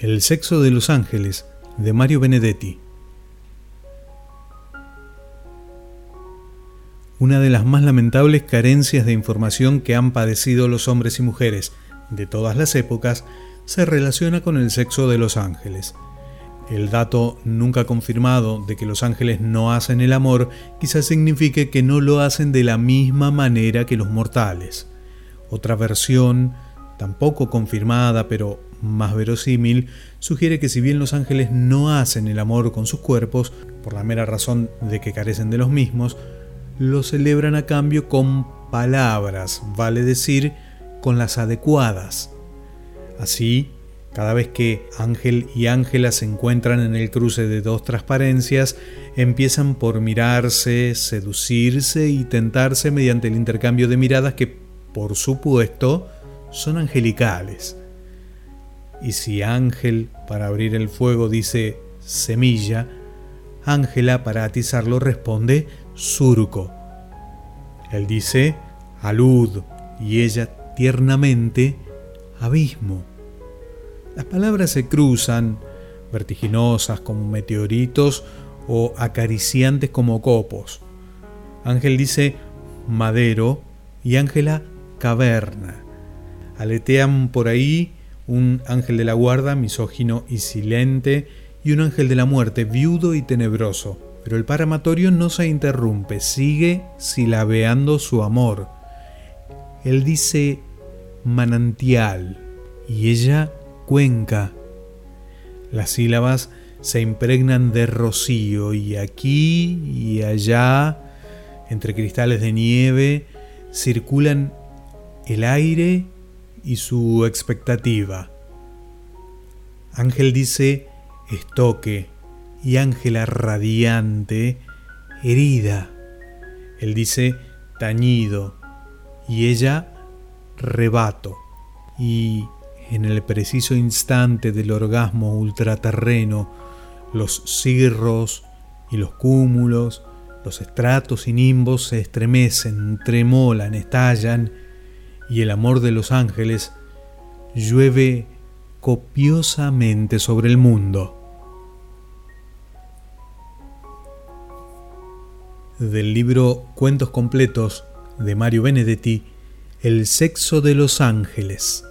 El sexo de los ángeles, de Mario Benedetti. Una de las más lamentables carencias de información que han padecido los hombres y mujeres de todas las épocas se relaciona con el sexo de los ángeles. El dato nunca confirmado de que los ángeles no hacen el amor quizás signifique que no lo hacen de la misma manera que los mortales. Otra versión, tampoco confirmada pero más verosímil, sugiere que si bien los ángeles no hacen el amor con sus cuerpos, por la mera razón de que carecen de los mismos, lo celebran a cambio con palabras, vale decir, con las adecuadas. Así, cada vez que Ángel y Ángela se encuentran en el cruce de dos transparencias, empiezan por mirarse, seducirse y tentarse mediante el intercambio de miradas que, por supuesto, son angelicales. Y si Ángel para abrir el fuego dice semilla, Ángela para atizarlo responde surco. Él dice alud y ella tiernamente abismo. Las palabras se cruzan, vertiginosas como meteoritos o acariciantes como copos. Ángel dice madero y Ángela caverna. Aletean por ahí un ángel de la guarda, misógino y silente, y un ángel de la muerte, viudo y tenebroso. Pero el paramatorio no se interrumpe, sigue silabeando su amor. Él dice manantial y ella cuenca. Las sílabas se impregnan de rocío y aquí y allá, entre cristales de nieve, circulan el aire y su expectativa. Ángel dice estoque y Ángela radiante, herida. Él dice tañido y ella rebato. Y en el preciso instante del orgasmo ultraterreno, los cirros y los cúmulos, los estratos y nimbos se estremecen, tremolan, estallan y el amor de los ángeles llueve copiosamente sobre el mundo. Del libro Cuentos completos de Mario Benedetti, El sexo de los ángeles.